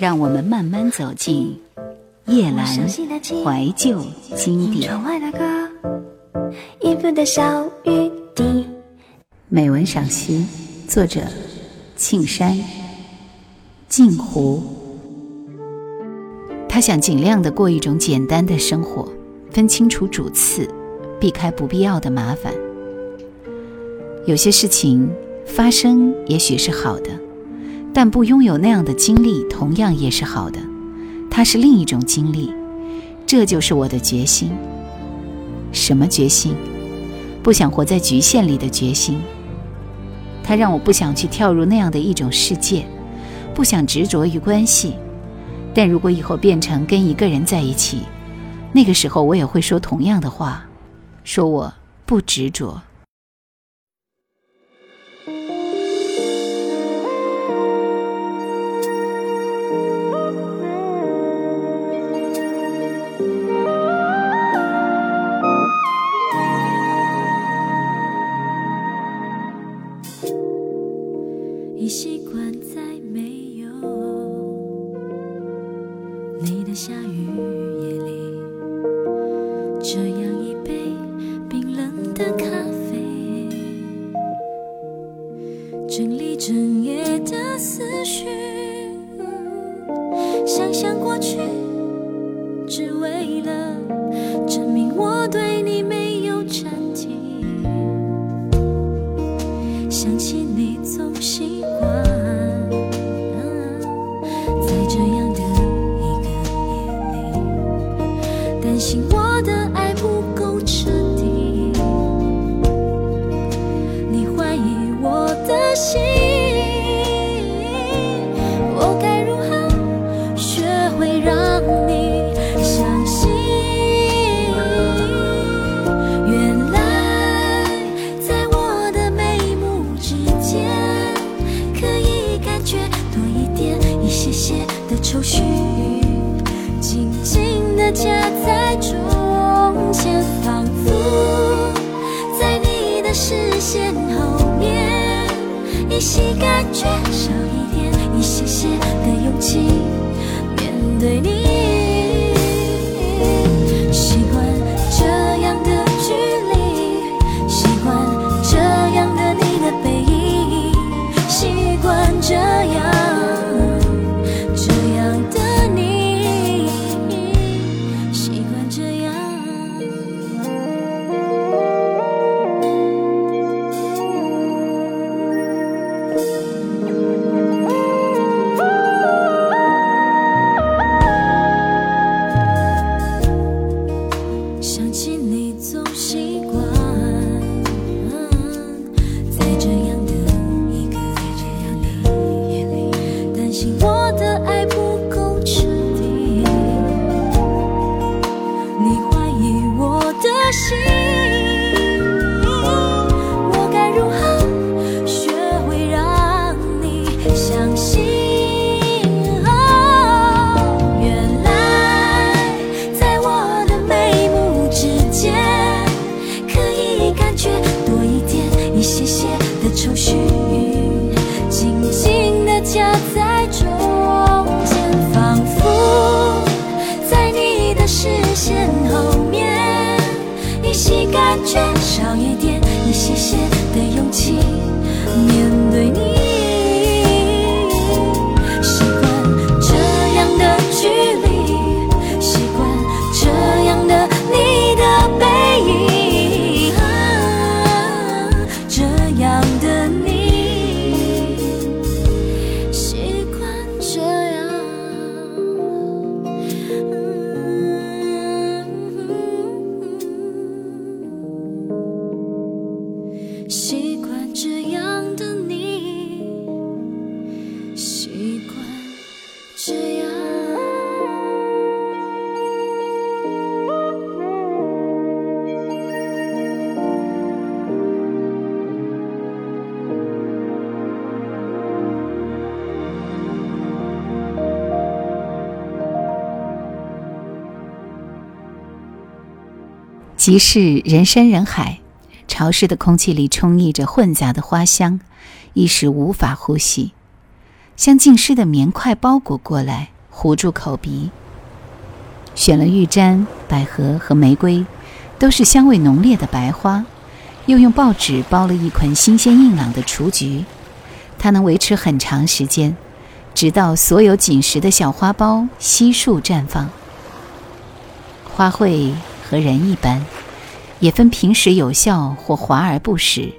让我们慢慢走进夜阑怀旧经典。美文赏析，作者：庆山。镜湖。他想尽量的过一种简单的生活，分清楚主次，避开不必要的麻烦。有些事情发生也许是好的。但不拥有那样的经历，同样也是好的。它是另一种经历，这就是我的决心。什么决心？不想活在局限里的决心。它让我不想去跳入那样的一种世界，不想执着于关系。但如果以后变成跟一个人在一起，那个时候我也会说同样的话，说我不执着。整理整夜的思绪。想想过去只为了证明我对你没有真情想起你总心缺少一点。即是人山人海，潮湿的空气里充溢着混杂的花香，一时无法呼吸。像浸湿的棉块包裹过来，糊住口鼻。选了玉簪、百合和玫瑰，都是香味浓烈的白花，又用报纸包了一捆新鲜硬朗的雏菊，它能维持很长时间，直到所有紧实的小花苞悉数绽放。花卉和人一般，也分平时有效或华而不实，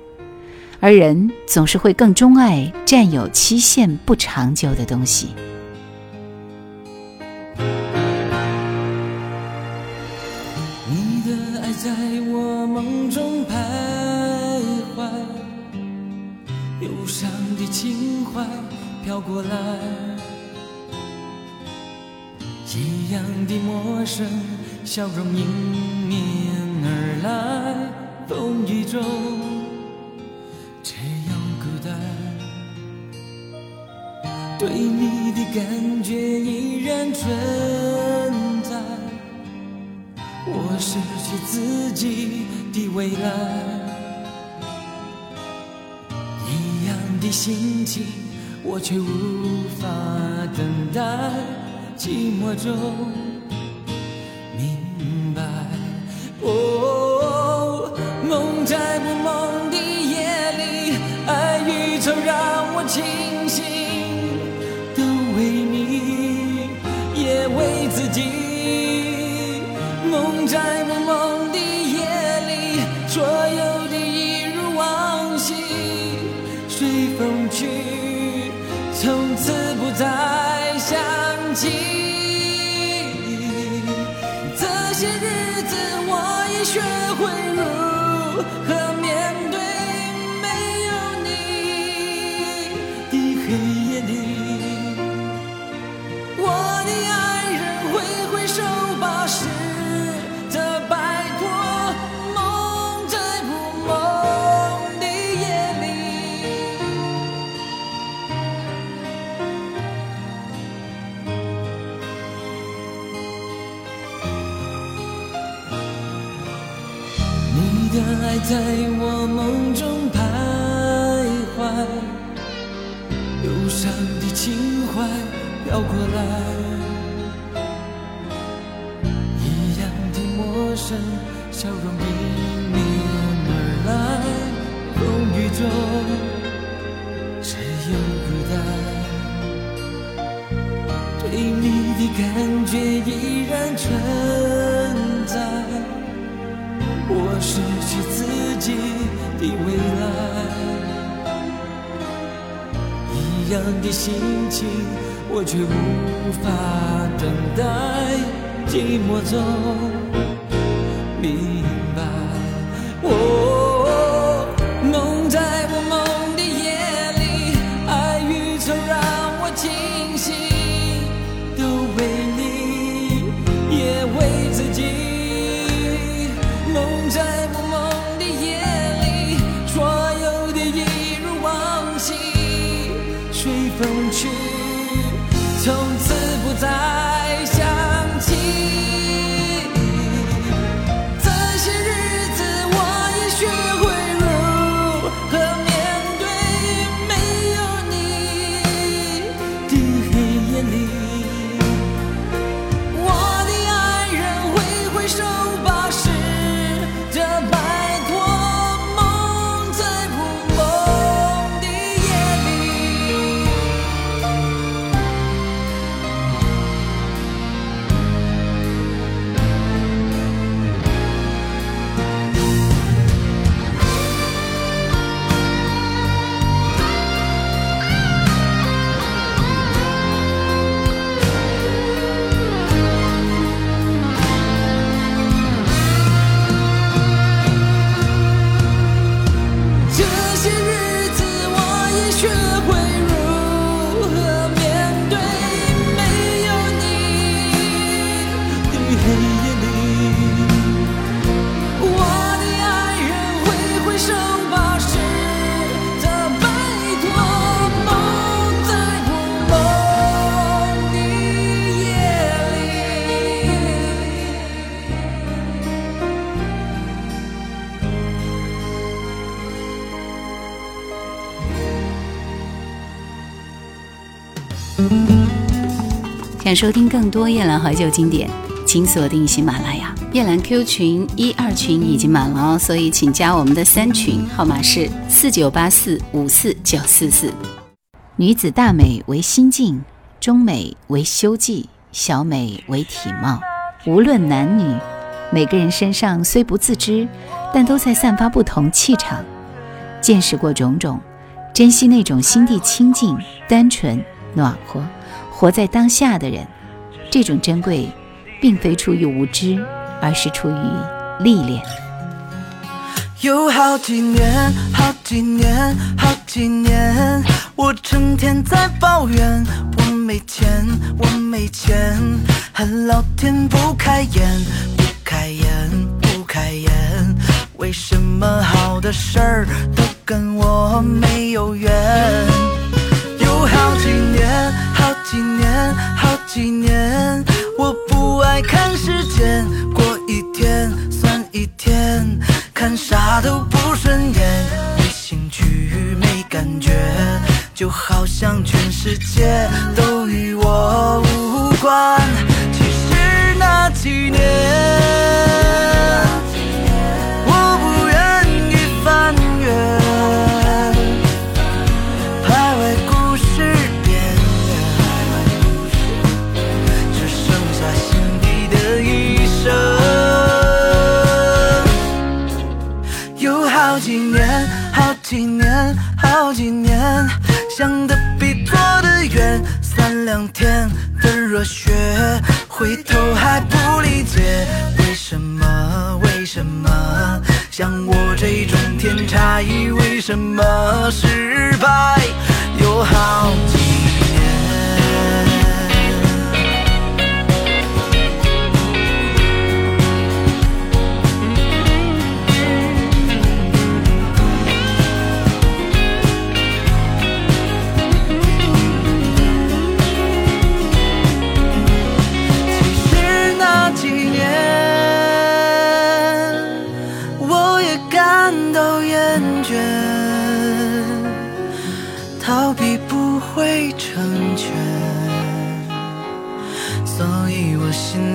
而人总是会更钟爱占有期限不长久的东西。在我梦中徘徊，忧伤的情怀飘过来，一样的陌生，笑容迎面而来，风雨中却又孤单，对你的感觉依然存在。我失去自己的未来，一样的心情，我却无法等待。寂寞中己。梦在不梦的夜里，所有的一如往昔，随风去，从此不再想起。还在我梦中徘徊，忧伤的情怀飘过来，一样的陌生，笑容迎面而来，风雨中的未来，一样的心情，我却无法等待。寂寞中明白，在。想收听更多夜兰怀旧经典，请锁定喜马拉雅。夜兰 Q 群一二群已经满了哦，所以请加我们的三群，号码是四九八四五四九四四。女子大美为心境，中美为修技，小美为体貌。无论男女，每个人身上虽不自知，但都在散发不同气场。见识过种种，珍惜那种心地清净、单纯、暖和。活在当下的人，这种珍贵，并非出于无知，而是出于历练。有好几年，好几年，好几年，我成天在抱怨，我没钱，我没钱，恨老天不开眼，不开眼，不开眼，为什么好的事儿都跟我没有缘？有好几年，几年，好几年，我不爱看时间，过一天算一天，看啥都不顺眼，没兴趣，没感觉，就好像全世界都与我无关。其实那几年。想的比做的远，三两天的热血，回头还不理解，为什么？为什么？像我这种天才，为什么失败？又好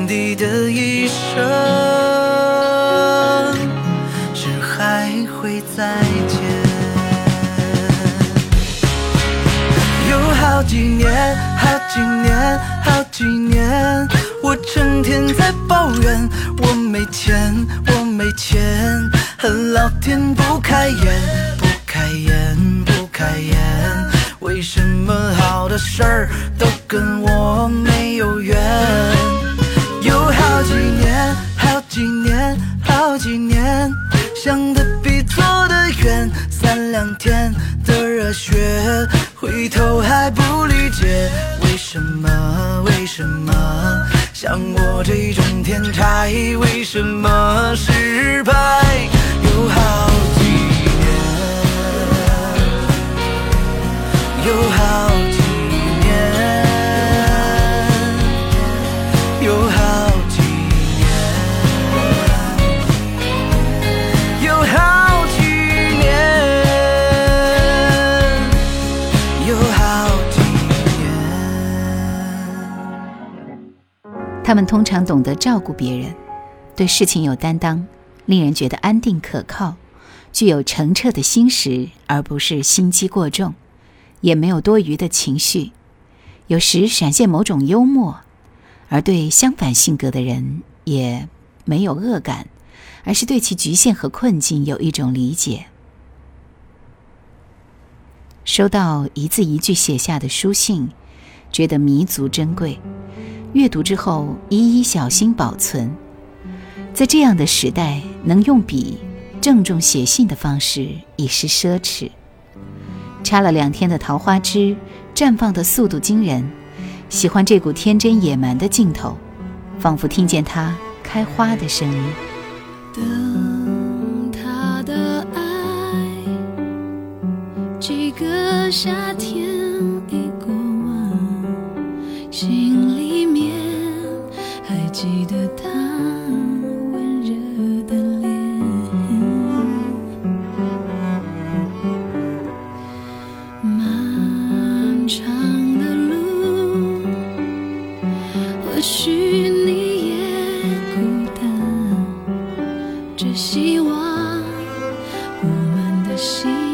地的一生是还会再见有好几年好几年好几年我成天在抱怨我没钱我没钱恨老天不开眼不开眼不开眼为什么好的事儿都跟我想的比做的远三两天的热血回头还不理解为什么为什么？像我这种天才为什么失败？又好他们通常懂得照顾别人，对事情有担当，令人觉得安定可靠，具有澄澈的心识，而不是心机过重，也没有多余的情绪，有时闪现某种幽默，而对相反性格的人也没有恶感，而是对其局限和困境有一种理解。收到一字一句写下的书信，觉得弥足珍贵。阅读之后，一一小心保存。在这样的时代，能用笔郑重写信的方式已是奢侈。插了两天的桃花枝，绽放的速度惊人。喜欢这股天真野蛮的劲头，仿佛听见它开花的声音。等他的爱，几个夏天只希望我们的心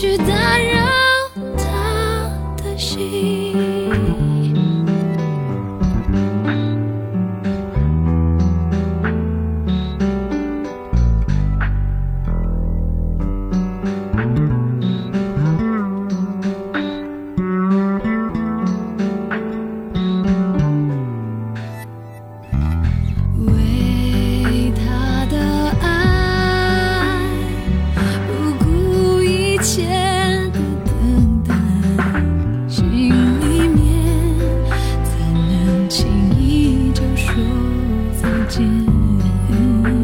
巨的。心。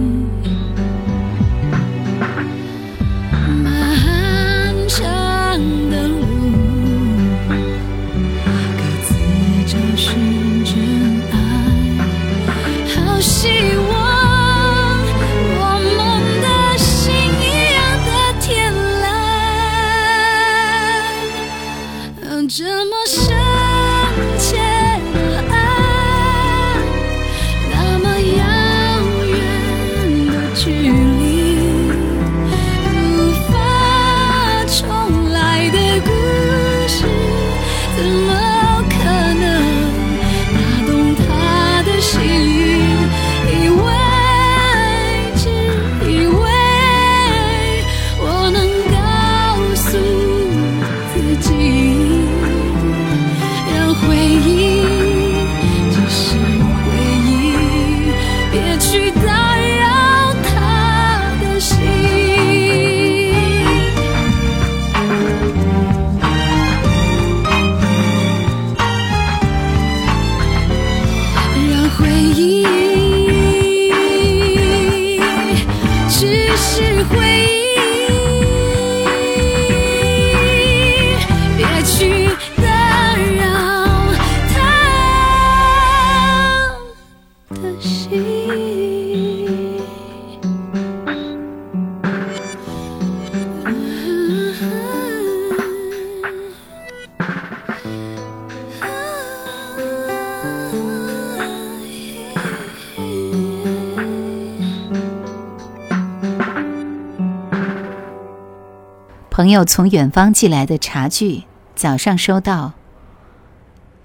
朋友从远方寄来的茶具，早上收到。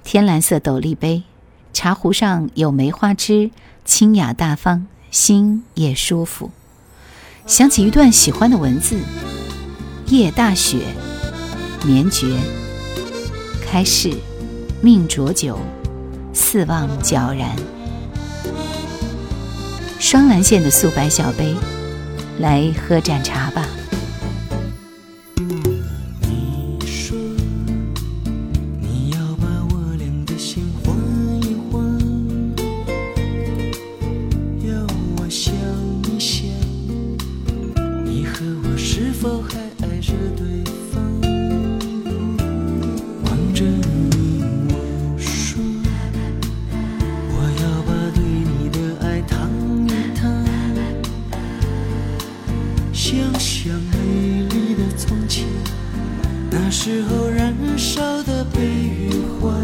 天蓝色斗笠杯，茶壶上有梅花枝，清雅大方，心也舒服。想起一段喜欢的文字，夜大雪，绵绝。开市，命浊酒，四望皎然。双蓝线的素白小杯，来喝盏茶吧。燃烧的悲与欢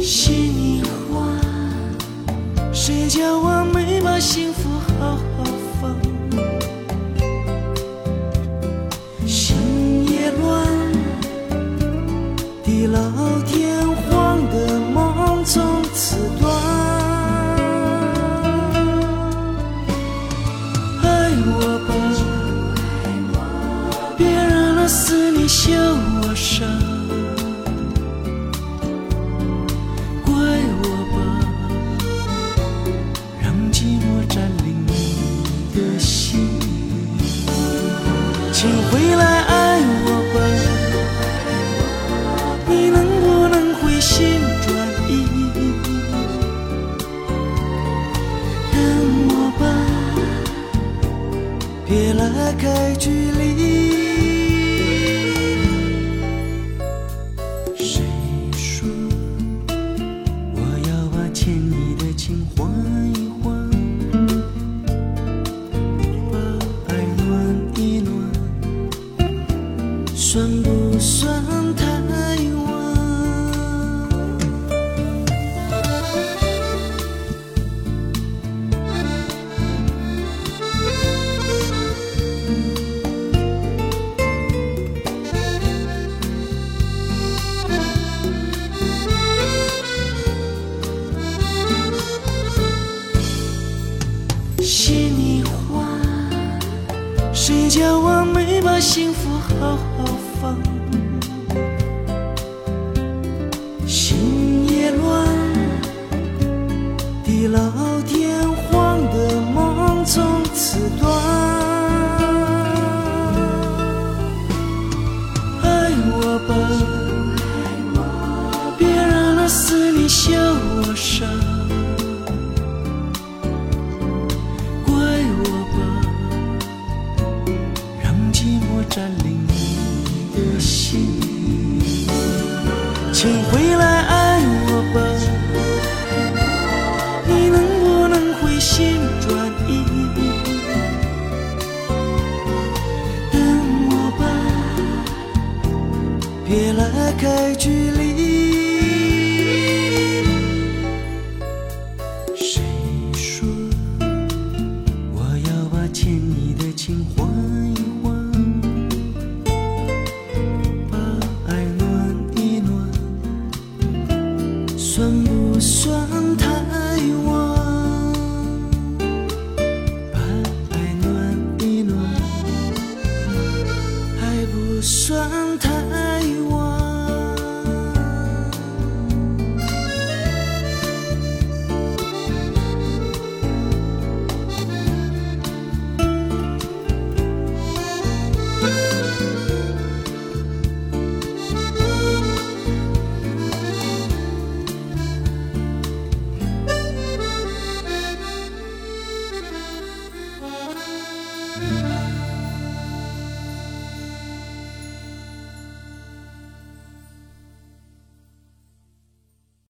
心里话谁教我占领你的心。